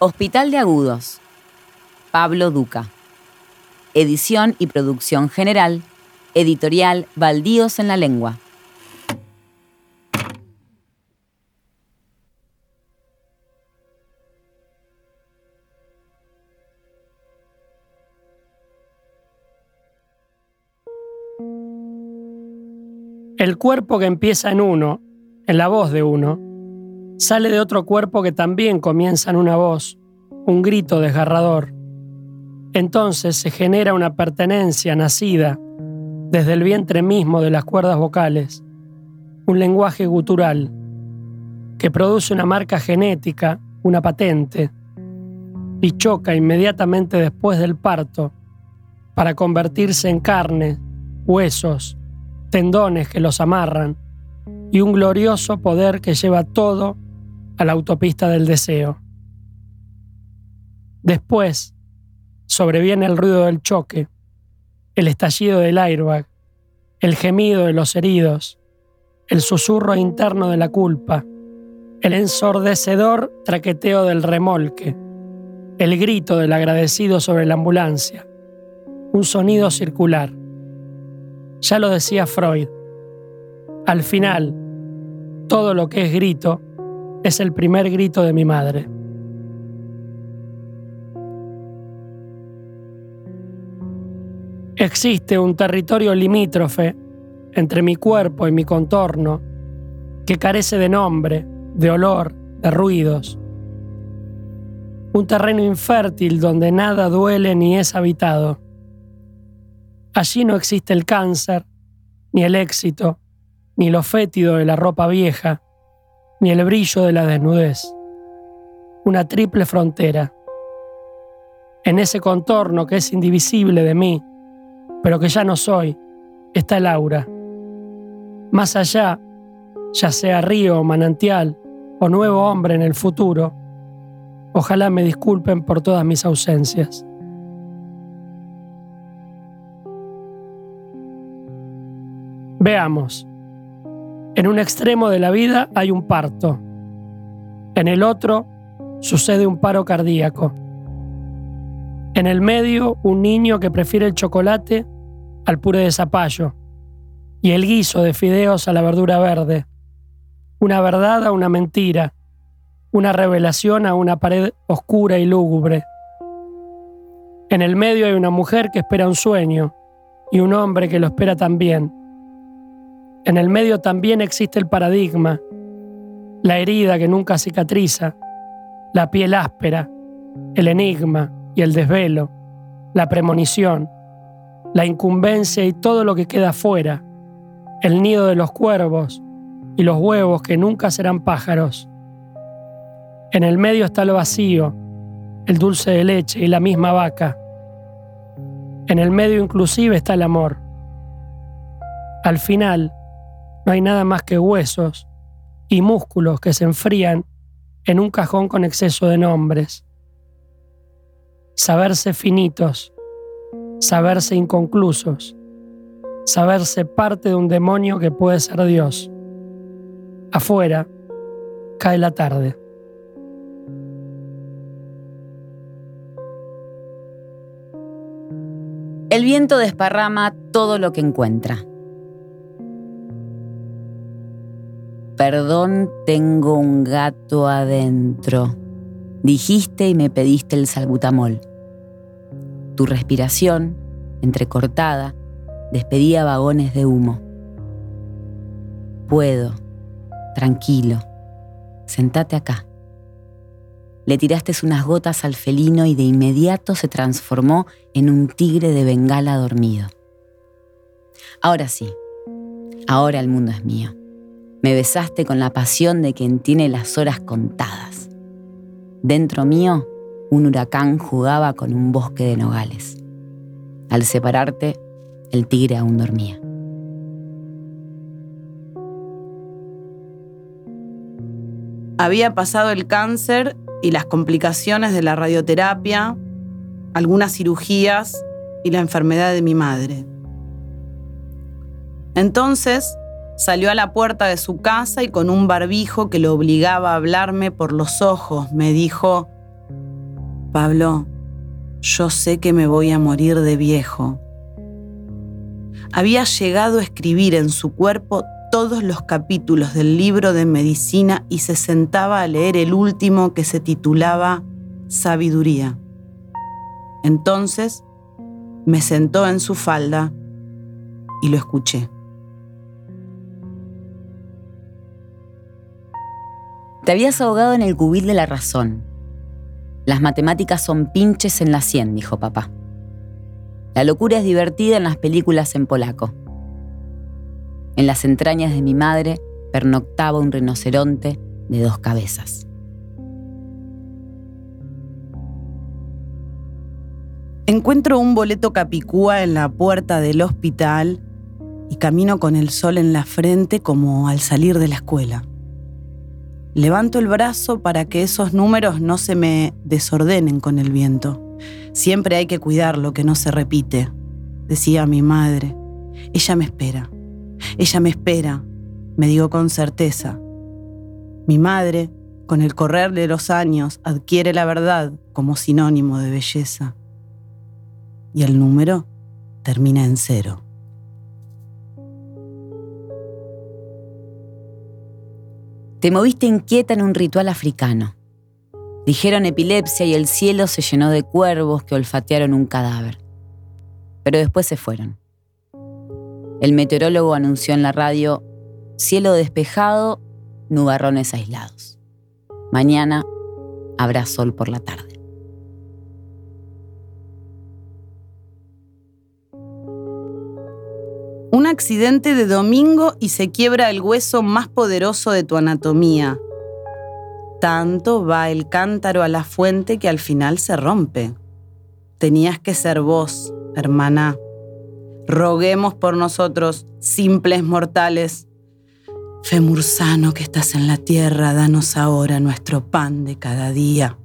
Hospital de Agudos. Pablo Duca. Edición y producción general. Editorial Baldíos en la Lengua. El cuerpo que empieza en uno, en la voz de uno, sale de otro cuerpo que también comienza en una voz, un grito desgarrador. Entonces se genera una pertenencia nacida desde el vientre mismo de las cuerdas vocales, un lenguaje gutural que produce una marca genética, una patente, y choca inmediatamente después del parto para convertirse en carne, huesos, tendones que los amarran y un glorioso poder que lleva todo a la autopista del deseo. Después, sobreviene el ruido del choque, el estallido del airbag, el gemido de los heridos, el susurro interno de la culpa, el ensordecedor traqueteo del remolque, el grito del agradecido sobre la ambulancia, un sonido circular. Ya lo decía Freud. Al final, todo lo que es grito es el primer grito de mi madre. Existe un territorio limítrofe entre mi cuerpo y mi contorno que carece de nombre, de olor, de ruidos. Un terreno infértil donde nada duele ni es habitado. Allí no existe el cáncer, ni el éxito, ni lo fétido de la ropa vieja, ni el brillo de la desnudez. Una triple frontera. En ese contorno que es indivisible de mí, pero que ya no soy, está el aura. Más allá, ya sea río manantial, o nuevo hombre en el futuro, ojalá me disculpen por todas mis ausencias. Veamos. En un extremo de la vida hay un parto. En el otro sucede un paro cardíaco. En el medio, un niño que prefiere el chocolate al puré de zapallo y el guiso de fideos a la verdura verde. Una verdad a una mentira. Una revelación a una pared oscura y lúgubre. En el medio hay una mujer que espera un sueño y un hombre que lo espera también. En el medio también existe el paradigma, la herida que nunca cicatriza, la piel áspera, el enigma y el desvelo, la premonición, la incumbencia y todo lo que queda fuera, el nido de los cuervos y los huevos que nunca serán pájaros. En el medio está lo vacío, el dulce de leche y la misma vaca. En el medio inclusive está el amor. Al final, no hay nada más que huesos y músculos que se enfrían en un cajón con exceso de nombres. Saberse finitos, saberse inconclusos, saberse parte de un demonio que puede ser Dios. Afuera, cae la tarde. El viento desparrama todo lo que encuentra. Perdón, tengo un gato adentro. Dijiste y me pediste el salbutamol. Tu respiración, entrecortada, despedía vagones de humo. Puedo, tranquilo, sentate acá. Le tiraste unas gotas al felino y de inmediato se transformó en un tigre de bengala dormido. Ahora sí, ahora el mundo es mío. Me besaste con la pasión de quien tiene las horas contadas. Dentro mío, un huracán jugaba con un bosque de nogales. Al separarte, el tigre aún dormía. Había pasado el cáncer y las complicaciones de la radioterapia, algunas cirugías y la enfermedad de mi madre. Entonces Salió a la puerta de su casa y con un barbijo que lo obligaba a hablarme por los ojos me dijo, Pablo, yo sé que me voy a morir de viejo. Había llegado a escribir en su cuerpo todos los capítulos del libro de medicina y se sentaba a leer el último que se titulaba Sabiduría. Entonces me sentó en su falda y lo escuché. Te habías ahogado en el cubil de la razón. Las matemáticas son pinches en la sien, dijo papá. La locura es divertida en las películas en polaco. En las entrañas de mi madre pernoctaba un rinoceronte de dos cabezas. Encuentro un boleto capicúa en la puerta del hospital y camino con el sol en la frente como al salir de la escuela. Levanto el brazo para que esos números no se me desordenen con el viento. Siempre hay que cuidar lo que no se repite, decía mi madre. Ella me espera. Ella me espera, me digo con certeza. Mi madre, con el correr de los años, adquiere la verdad como sinónimo de belleza. Y el número termina en cero. Te moviste inquieta en un ritual africano. Dijeron epilepsia y el cielo se llenó de cuervos que olfatearon un cadáver. Pero después se fueron. El meteorólogo anunció en la radio, cielo despejado, nubarrones aislados. Mañana habrá sol por la tarde. Un accidente de domingo y se quiebra el hueso más poderoso de tu anatomía. Tanto va el cántaro a la fuente que al final se rompe. Tenías que ser vos, hermana. Roguemos por nosotros, simples mortales. Femursano que estás en la tierra, danos ahora nuestro pan de cada día.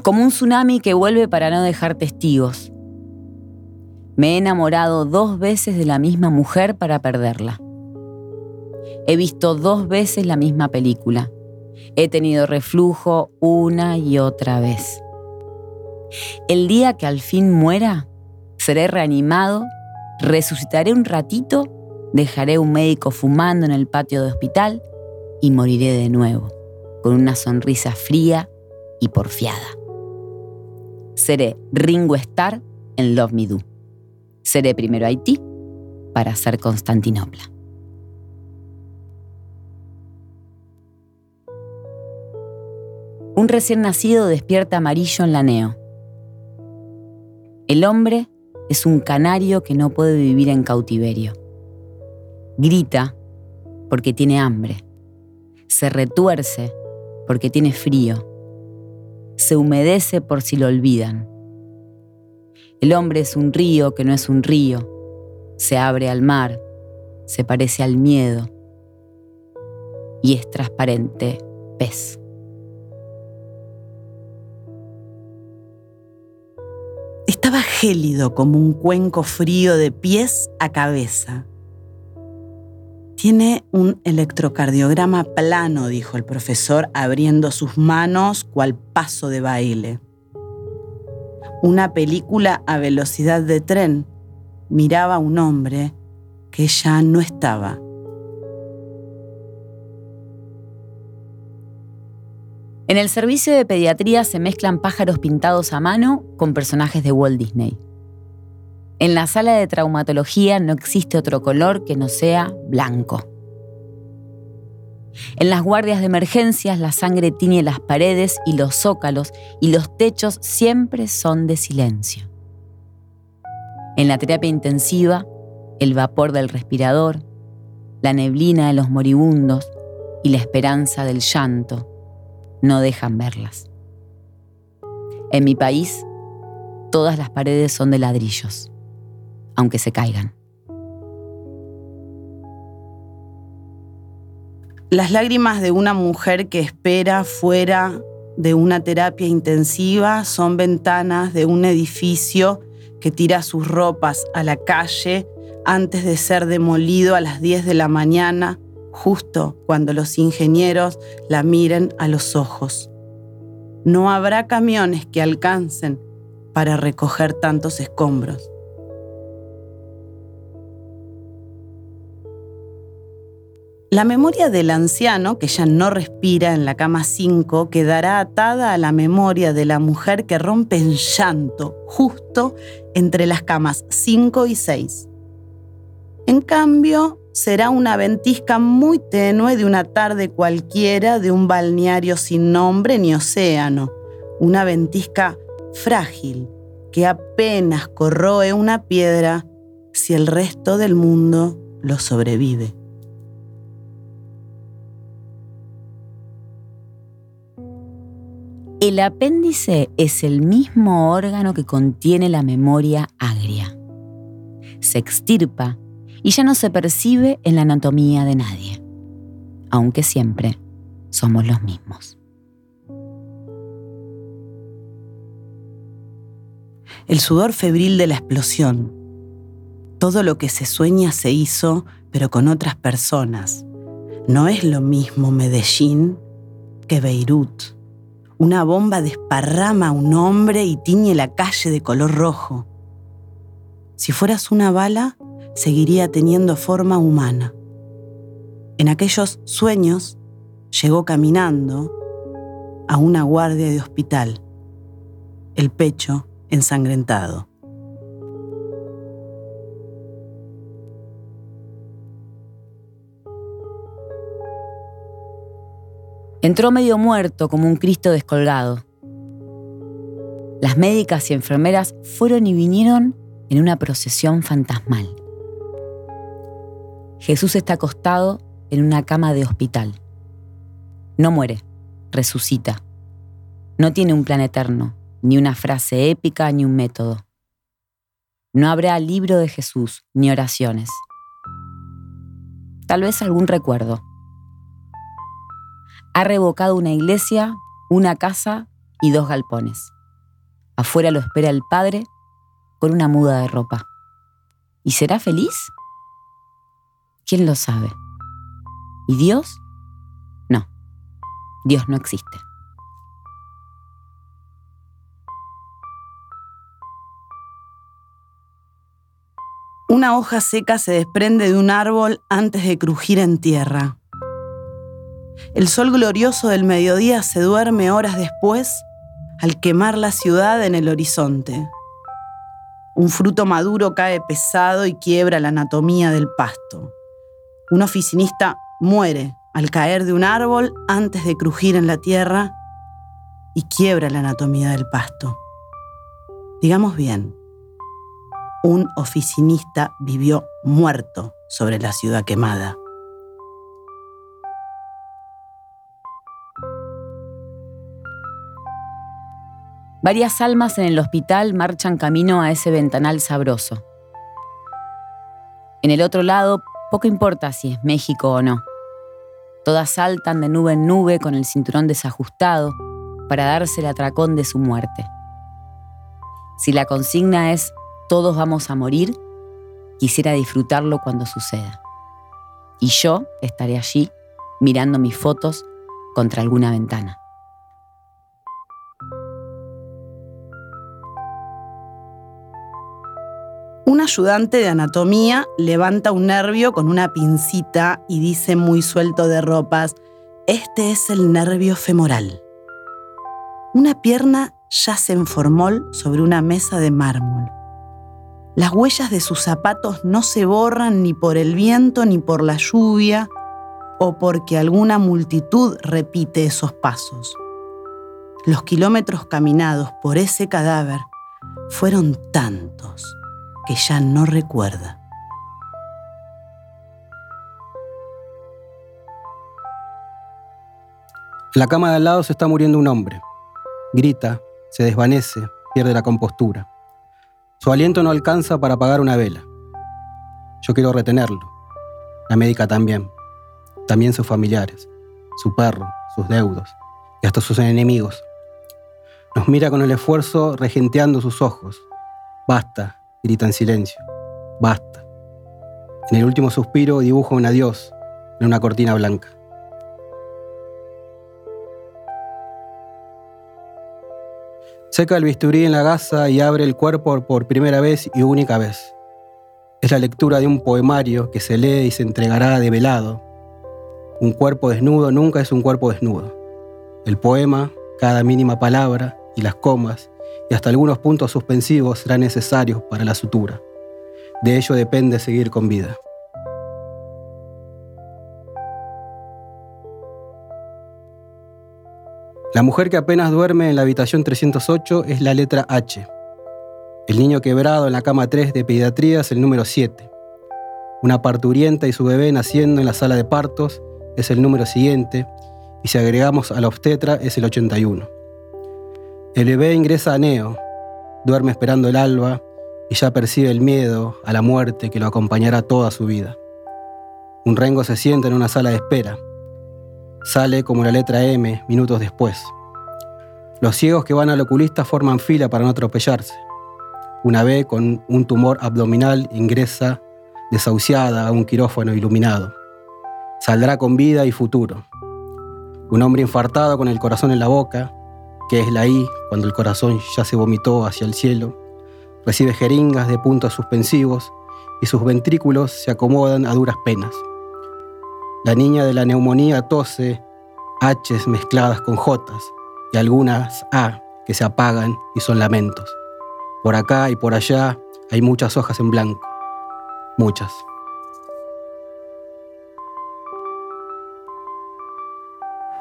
Como un tsunami que vuelve para no dejar testigos. Me he enamorado dos veces de la misma mujer para perderla. He visto dos veces la misma película. He tenido reflujo una y otra vez. El día que al fin muera, seré reanimado, resucitaré un ratito, dejaré un médico fumando en el patio de hospital y moriré de nuevo, con una sonrisa fría y porfiada. Seré Ringo Starr en Love Me Do. Seré primero Haití para ser Constantinopla. Un recién nacido despierta amarillo en la neo. El hombre es un canario que no puede vivir en cautiverio. Grita porque tiene hambre. Se retuerce porque tiene frío se humedece por si lo olvidan. El hombre es un río que no es un río, se abre al mar, se parece al miedo y es transparente pez. Estaba gélido como un cuenco frío de pies a cabeza. Tiene un electrocardiograma plano, dijo el profesor, abriendo sus manos cual paso de baile. Una película a velocidad de tren. Miraba a un hombre que ya no estaba. En el servicio de pediatría se mezclan pájaros pintados a mano con personajes de Walt Disney. En la sala de traumatología no existe otro color que no sea blanco. En las guardias de emergencias la sangre tiñe las paredes y los zócalos y los techos siempre son de silencio. En la terapia intensiva, el vapor del respirador, la neblina de los moribundos y la esperanza del llanto no dejan verlas. En mi país, todas las paredes son de ladrillos aunque se caigan. Las lágrimas de una mujer que espera fuera de una terapia intensiva son ventanas de un edificio que tira sus ropas a la calle antes de ser demolido a las 10 de la mañana justo cuando los ingenieros la miren a los ojos. No habrá camiones que alcancen para recoger tantos escombros. La memoria del anciano, que ya no respira en la cama 5, quedará atada a la memoria de la mujer que rompe en llanto justo entre las camas 5 y 6. En cambio, será una ventisca muy tenue de una tarde cualquiera de un balneario sin nombre ni océano, una ventisca frágil que apenas corroe una piedra si el resto del mundo lo sobrevive. El apéndice es el mismo órgano que contiene la memoria agria. Se extirpa y ya no se percibe en la anatomía de nadie, aunque siempre somos los mismos. El sudor febril de la explosión. Todo lo que se sueña se hizo, pero con otras personas. No es lo mismo Medellín que Beirut. Una bomba desparrama a un hombre y tiñe la calle de color rojo. Si fueras una bala, seguiría teniendo forma humana. En aquellos sueños llegó caminando a una guardia de hospital, el pecho ensangrentado. Entró medio muerto como un Cristo descolgado. Las médicas y enfermeras fueron y vinieron en una procesión fantasmal. Jesús está acostado en una cama de hospital. No muere, resucita. No tiene un plan eterno, ni una frase épica, ni un método. No habrá libro de Jesús, ni oraciones. Tal vez algún recuerdo ha revocado una iglesia, una casa y dos galpones. Afuera lo espera el padre con una muda de ropa. ¿Y será feliz? ¿Quién lo sabe? ¿Y Dios? No, Dios no existe. Una hoja seca se desprende de un árbol antes de crujir en tierra. El sol glorioso del mediodía se duerme horas después al quemar la ciudad en el horizonte. Un fruto maduro cae pesado y quiebra la anatomía del pasto. Un oficinista muere al caer de un árbol antes de crujir en la tierra y quiebra la anatomía del pasto. Digamos bien, un oficinista vivió muerto sobre la ciudad quemada. Varias almas en el hospital marchan camino a ese ventanal sabroso. En el otro lado, poco importa si es México o no. Todas saltan de nube en nube con el cinturón desajustado para darse el atracón de su muerte. Si la consigna es todos vamos a morir, quisiera disfrutarlo cuando suceda. Y yo estaré allí mirando mis fotos contra alguna ventana. Ayudante de anatomía levanta un nervio con una pincita y dice muy suelto de ropas, este es el nervio femoral. Una pierna yace en formol sobre una mesa de mármol. Las huellas de sus zapatos no se borran ni por el viento ni por la lluvia o porque alguna multitud repite esos pasos. Los kilómetros caminados por ese cadáver fueron tantos que ya no recuerda. En la cama de al lado se está muriendo un hombre. Grita, se desvanece, pierde la compostura. Su aliento no alcanza para apagar una vela. Yo quiero retenerlo. La médica también. También sus familiares, su perro, sus deudos y hasta sus enemigos. Nos mira con el esfuerzo regenteando sus ojos. Basta, grita en silencio. Basta. En el último suspiro dibuja un adiós en una cortina blanca. Seca el bisturí en la gasa y abre el cuerpo por primera vez y única vez. Es la lectura de un poemario que se lee y se entregará de velado. Un cuerpo desnudo nunca es un cuerpo desnudo. El poema, cada mínima palabra y las comas y hasta algunos puntos suspensivos serán necesarios para la sutura. De ello depende seguir con vida. La mujer que apenas duerme en la habitación 308 es la letra H. El niño quebrado en la cama 3 de pediatría es el número 7. Una parturienta y su bebé naciendo en la sala de partos es el número siguiente, y si agregamos a la obstetra es el 81. El bebé ingresa a Neo, duerme esperando el alba y ya percibe el miedo a la muerte que lo acompañará toda su vida. Un rengo se sienta en una sala de espera. Sale como la letra M minutos después. Los ciegos que van al oculista forman fila para no atropellarse. Una B con un tumor abdominal ingresa desahuciada a un quirófano iluminado. Saldrá con vida y futuro. Un hombre infartado con el corazón en la boca, que es la I cuando el corazón ya se vomitó hacia el cielo, recibe jeringas de puntos suspensivos y sus ventrículos se acomodan a duras penas. La niña de la neumonía tose H's mezcladas con J's y algunas A que se apagan y son lamentos. Por acá y por allá hay muchas hojas en blanco. Muchas.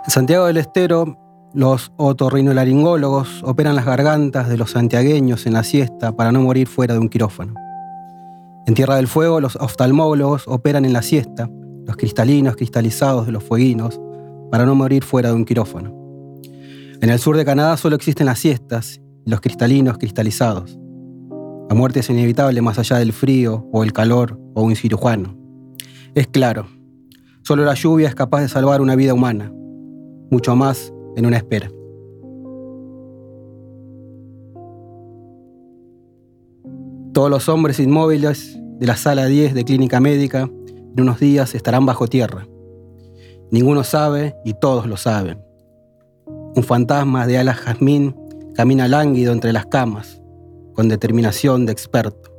En Santiago del Estero, los otorrinolaringólogos operan las gargantas de los santiagueños en la siesta para no morir fuera de un quirófano. En Tierra del Fuego, los oftalmólogos operan en la siesta los cristalinos cristalizados de los fueguinos, para no morir fuera de un quirófano. En el sur de Canadá solo existen las siestas y los cristalinos cristalizados. La muerte es inevitable más allá del frío o el calor o un cirujano. Es claro, solo la lluvia es capaz de salvar una vida humana, mucho más en una espera. Todos los hombres inmóviles de la sala 10 de clínica médica en unos días estarán bajo tierra. Ninguno sabe y todos lo saben. Un fantasma de alas jazmín camina lánguido entre las camas, con determinación de experto.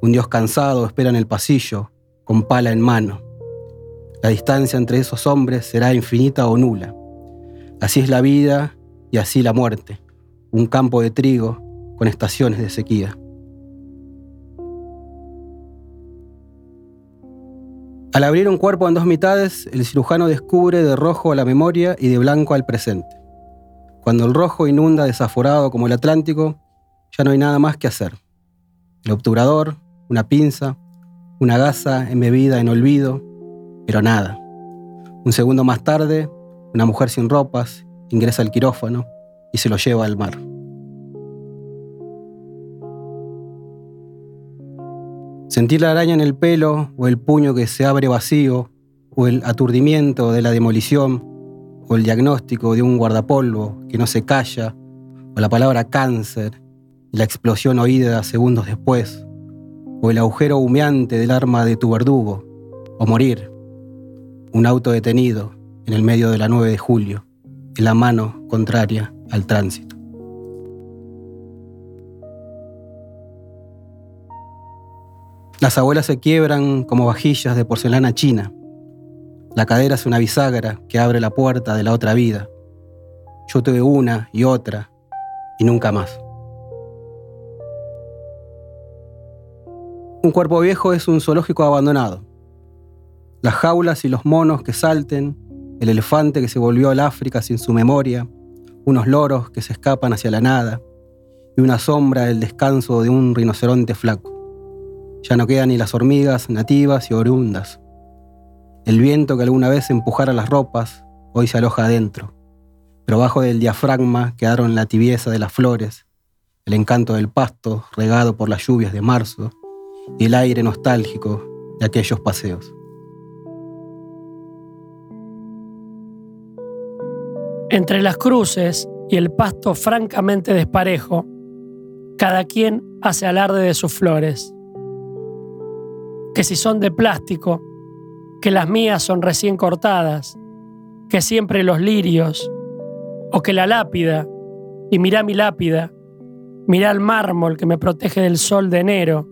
Un dios cansado espera en el pasillo, con pala en mano. La distancia entre esos hombres será infinita o nula. Así es la vida y así la muerte, un campo de trigo con estaciones de sequía. Al abrir un cuerpo en dos mitades, el cirujano descubre de rojo a la memoria y de blanco al presente. Cuando el rojo inunda desaforado como el Atlántico, ya no hay nada más que hacer. El obturador, una pinza, una gasa embebida en olvido, pero nada. Un segundo más tarde, una mujer sin ropas ingresa al quirófano y se lo lleva al mar. Sentir la araña en el pelo o el puño que se abre vacío o el aturdimiento de la demolición o el diagnóstico de un guardapolvo que no se calla o la palabra cáncer y la explosión oída segundos después o el agujero humeante del arma de tu verdugo o morir, un auto detenido en el medio de la 9 de julio en la mano contraria al tránsito. Las abuelas se quiebran como vajillas de porcelana china. La cadera es una bisagra que abre la puerta de la otra vida. Yo tuve una y otra y nunca más. Un cuerpo viejo es un zoológico abandonado. Las jaulas y los monos que salten, el elefante que se volvió al África sin su memoria, unos loros que se escapan hacia la nada y una sombra del descanso de un rinoceronte flaco. Ya no quedan ni las hormigas nativas y oriundas. El viento que alguna vez empujara las ropas, hoy se aloja adentro. Pero bajo del diafragma quedaron la tibieza de las flores, el encanto del pasto regado por las lluvias de marzo y el aire nostálgico de aquellos paseos. Entre las cruces y el pasto francamente desparejo, cada quien hace alarde de sus flores. Que si son de plástico, que las mías son recién cortadas, que siempre los lirios, o que la lápida, y mirá mi lápida, mirá el mármol que me protege del sol de enero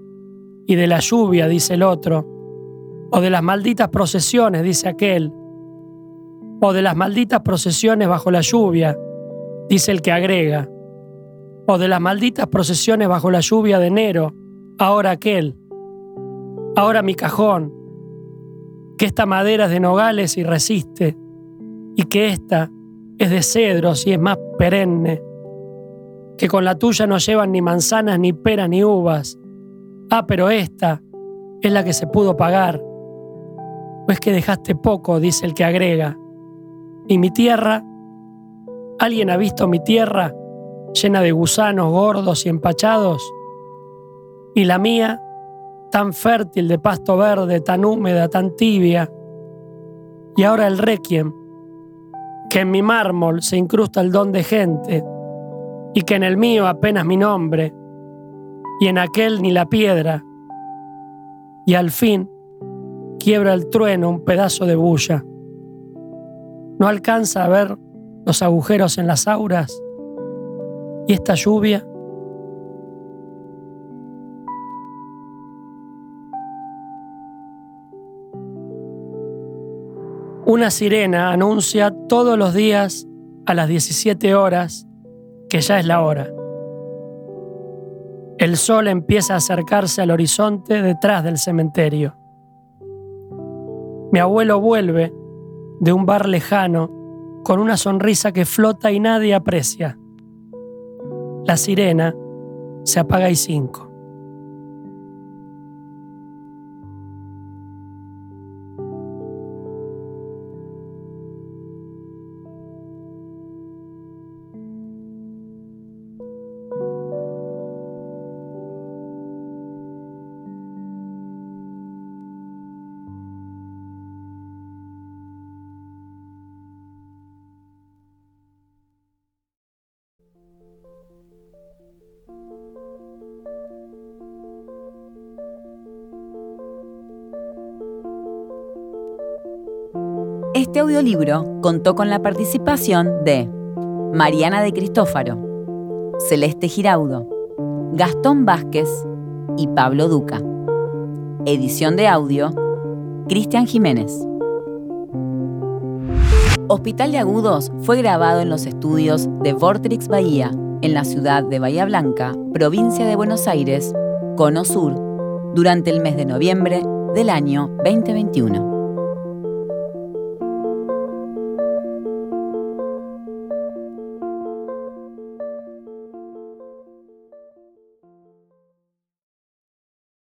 y de la lluvia, dice el otro, o de las malditas procesiones, dice aquel, o de las malditas procesiones bajo la lluvia, dice el que agrega, o de las malditas procesiones bajo la lluvia de enero, ahora aquel, ahora mi cajón, que esta madera es de nogales y resiste, y que esta es de cedros y es más perenne, que con la tuya no llevan ni manzanas, ni peras, ni uvas. Ah, pero esta es la que se pudo pagar. Pues que dejaste poco, dice el que agrega. ¿Y mi tierra? ¿Alguien ha visto mi tierra llena de gusanos gordos y empachados? ¿Y la mía, tan fértil de pasto verde, tan húmeda, tan tibia? Y ahora el requiem, que en mi mármol se incrusta el don de gente, y que en el mío apenas mi nombre, y en aquel ni la piedra, y al fin quiebra el trueno un pedazo de bulla. No alcanza a ver los agujeros en las auras, y esta lluvia Una sirena anuncia todos los días a las 17 horas que ya es la hora. El sol empieza a acercarse al horizonte detrás del cementerio. Mi abuelo vuelve de un bar lejano con una sonrisa que flota y nadie aprecia. La sirena se apaga y cinco. Este audiolibro contó con la participación de Mariana de Cristófaro, Celeste Giraudo, Gastón Vázquez y Pablo Duca. Edición de audio, Cristian Jiménez. Hospital de Agudos fue grabado en los estudios de Vortrix Bahía, en la ciudad de Bahía Blanca, provincia de Buenos Aires, Cono Sur, durante el mes de noviembre del año 2021.